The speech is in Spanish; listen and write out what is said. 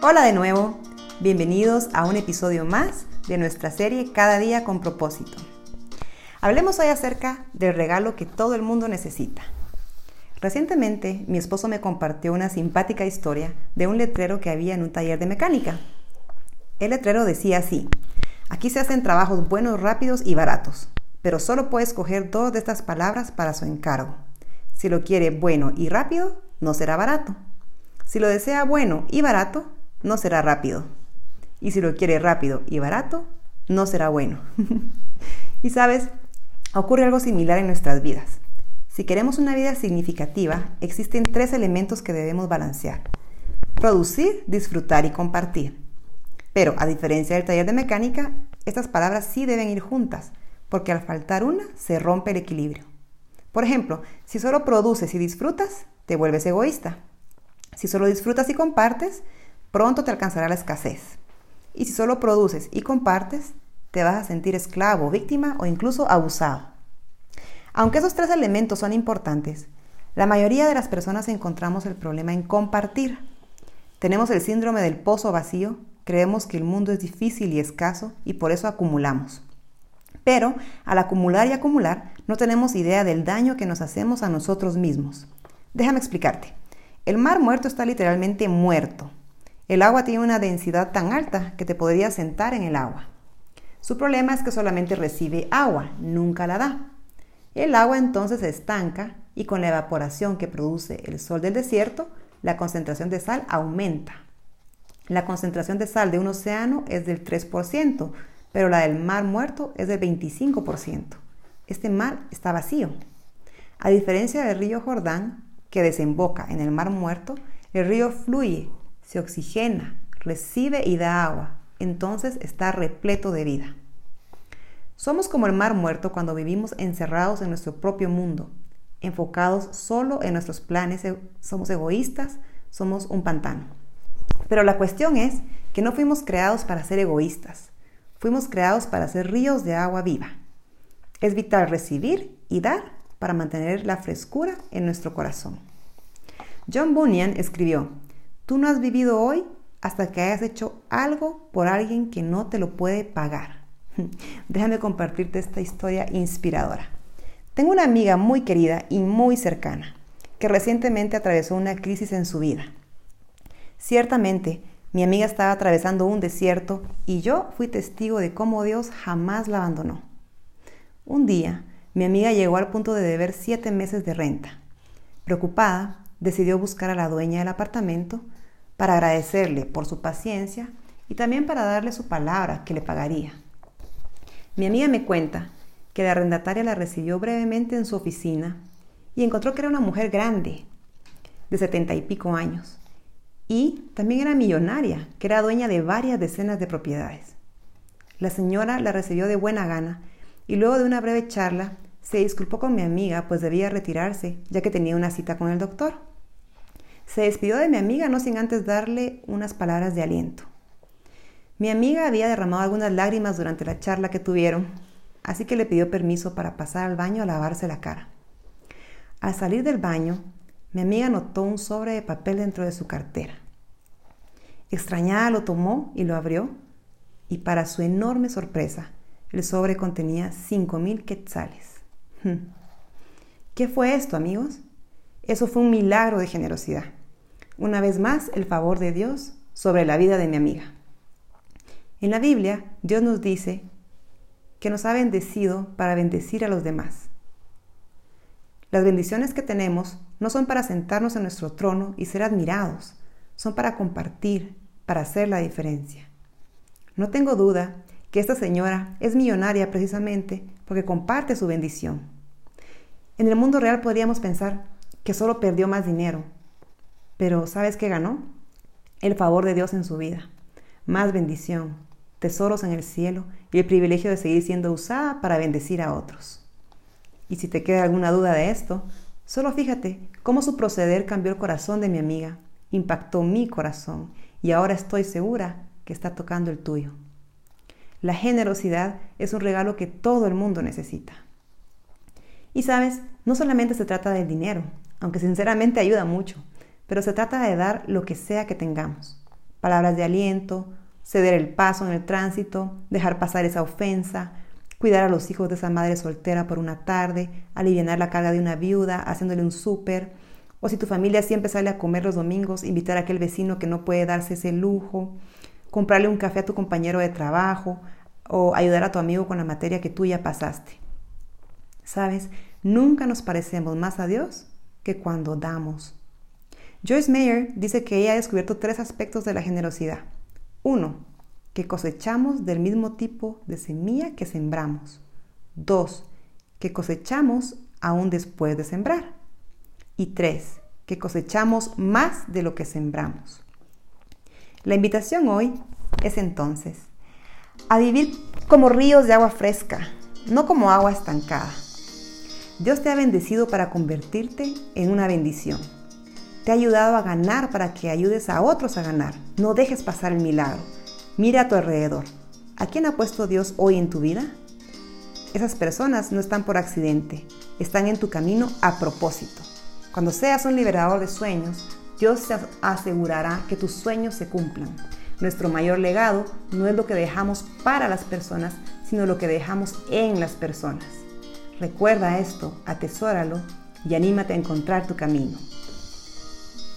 Hola de nuevo, bienvenidos a un episodio más de nuestra serie Cada día con propósito. Hablemos hoy acerca del regalo que todo el mundo necesita. Recientemente mi esposo me compartió una simpática historia de un letrero que había en un taller de mecánica. El letrero decía así, aquí se hacen trabajos buenos, rápidos y baratos, pero solo puedes coger dos de estas palabras para su encargo. Si lo quiere bueno y rápido, no será barato. Si lo desea bueno y barato, no será rápido. Y si lo quiere rápido y barato, no será bueno. y sabes, ocurre algo similar en nuestras vidas. Si queremos una vida significativa, existen tres elementos que debemos balancear. Producir, disfrutar y compartir. Pero a diferencia del taller de mecánica, estas palabras sí deben ir juntas, porque al faltar una se rompe el equilibrio. Por ejemplo, si solo produces y disfrutas, te vuelves egoísta. Si solo disfrutas y compartes, pronto te alcanzará la escasez. Y si solo produces y compartes, te vas a sentir esclavo, víctima o incluso abusado. Aunque esos tres elementos son importantes, la mayoría de las personas encontramos el problema en compartir. Tenemos el síndrome del pozo vacío, creemos que el mundo es difícil y escaso y por eso acumulamos. Pero al acumular y acumular no tenemos idea del daño que nos hacemos a nosotros mismos. Déjame explicarte. El mar muerto está literalmente muerto. El agua tiene una densidad tan alta que te podrías sentar en el agua. Su problema es que solamente recibe agua, nunca la da. El agua entonces se estanca y con la evaporación que produce el sol del desierto, la concentración de sal aumenta. La concentración de sal de un océano es del 3%, pero la del mar muerto es del 25%. Este mar está vacío. A diferencia del río Jordán, que desemboca en el mar muerto, el río fluye se oxigena, recibe y da agua, entonces está repleto de vida. Somos como el mar muerto cuando vivimos encerrados en nuestro propio mundo, enfocados solo en nuestros planes, e, somos egoístas, somos un pantano. Pero la cuestión es que no fuimos creados para ser egoístas, fuimos creados para ser ríos de agua viva. Es vital recibir y dar para mantener la frescura en nuestro corazón. John Bunyan escribió, Tú no has vivido hoy hasta que hayas hecho algo por alguien que no te lo puede pagar. Déjame compartirte esta historia inspiradora. Tengo una amiga muy querida y muy cercana que recientemente atravesó una crisis en su vida. Ciertamente, mi amiga estaba atravesando un desierto y yo fui testigo de cómo Dios jamás la abandonó. Un día, mi amiga llegó al punto de deber siete meses de renta. Preocupada, decidió buscar a la dueña del apartamento para agradecerle por su paciencia y también para darle su palabra que le pagaría. Mi amiga me cuenta que la arrendataria la recibió brevemente en su oficina y encontró que era una mujer grande, de setenta y pico años, y también era millonaria, que era dueña de varias decenas de propiedades. La señora la recibió de buena gana y luego de una breve charla se disculpó con mi amiga pues debía retirarse ya que tenía una cita con el doctor. Se despidió de mi amiga no sin antes darle unas palabras de aliento. Mi amiga había derramado algunas lágrimas durante la charla que tuvieron, así que le pidió permiso para pasar al baño a lavarse la cara. Al salir del baño, mi amiga notó un sobre de papel dentro de su cartera. Extrañada lo tomó y lo abrió, y para su enorme sorpresa, el sobre contenía cinco mil quetzales. ¿Qué fue esto, amigos? Eso fue un milagro de generosidad una vez más el favor de Dios sobre la vida de mi amiga. En la Biblia, Dios nos dice que nos ha bendecido para bendecir a los demás. Las bendiciones que tenemos no son para sentarnos en nuestro trono y ser admirados, son para compartir, para hacer la diferencia. No tengo duda que esta señora es millonaria precisamente porque comparte su bendición. En el mundo real podríamos pensar que solo perdió más dinero, pero ¿sabes qué ganó? El favor de Dios en su vida, más bendición, tesoros en el cielo y el privilegio de seguir siendo usada para bendecir a otros. Y si te queda alguna duda de esto, solo fíjate cómo su proceder cambió el corazón de mi amiga, impactó mi corazón y ahora estoy segura que está tocando el tuyo. La generosidad es un regalo que todo el mundo necesita. Y sabes, no solamente se trata del dinero, aunque sinceramente ayuda mucho, pero se trata de dar lo que sea que tengamos. palabras de aliento, ceder el paso en el tránsito, dejar pasar esa ofensa, cuidar a los hijos de esa madre soltera por una tarde, aliviar la carga de una viuda, haciéndole un súper, o si tu familia siempre sale a comer los domingos, invitar a aquel vecino que no puede darse ese lujo, comprarle un café a tu compañero de trabajo o ayudar a tu amigo con la materia que tú ya pasaste. Sabes, nunca nos parecemos más a Dios que cuando damos. Joyce Meyer dice que ella ha descubierto tres aspectos de la generosidad. Uno, que cosechamos del mismo tipo de semilla que sembramos. Dos, que cosechamos aún después de sembrar. Y tres, que cosechamos más de lo que sembramos. La invitación hoy es entonces a vivir como ríos de agua fresca, no como agua estancada. Dios te ha bendecido para convertirte en una bendición. Te ha ayudado a ganar para que ayudes a otros a ganar. No dejes pasar el milagro. Mira a tu alrededor. ¿A quién ha puesto Dios hoy en tu vida? Esas personas no están por accidente, están en tu camino a propósito. Cuando seas un liberador de sueños, Dios se asegurará que tus sueños se cumplan. Nuestro mayor legado no es lo que dejamos para las personas, sino lo que dejamos en las personas. Recuerda esto, atesóralo y anímate a encontrar tu camino.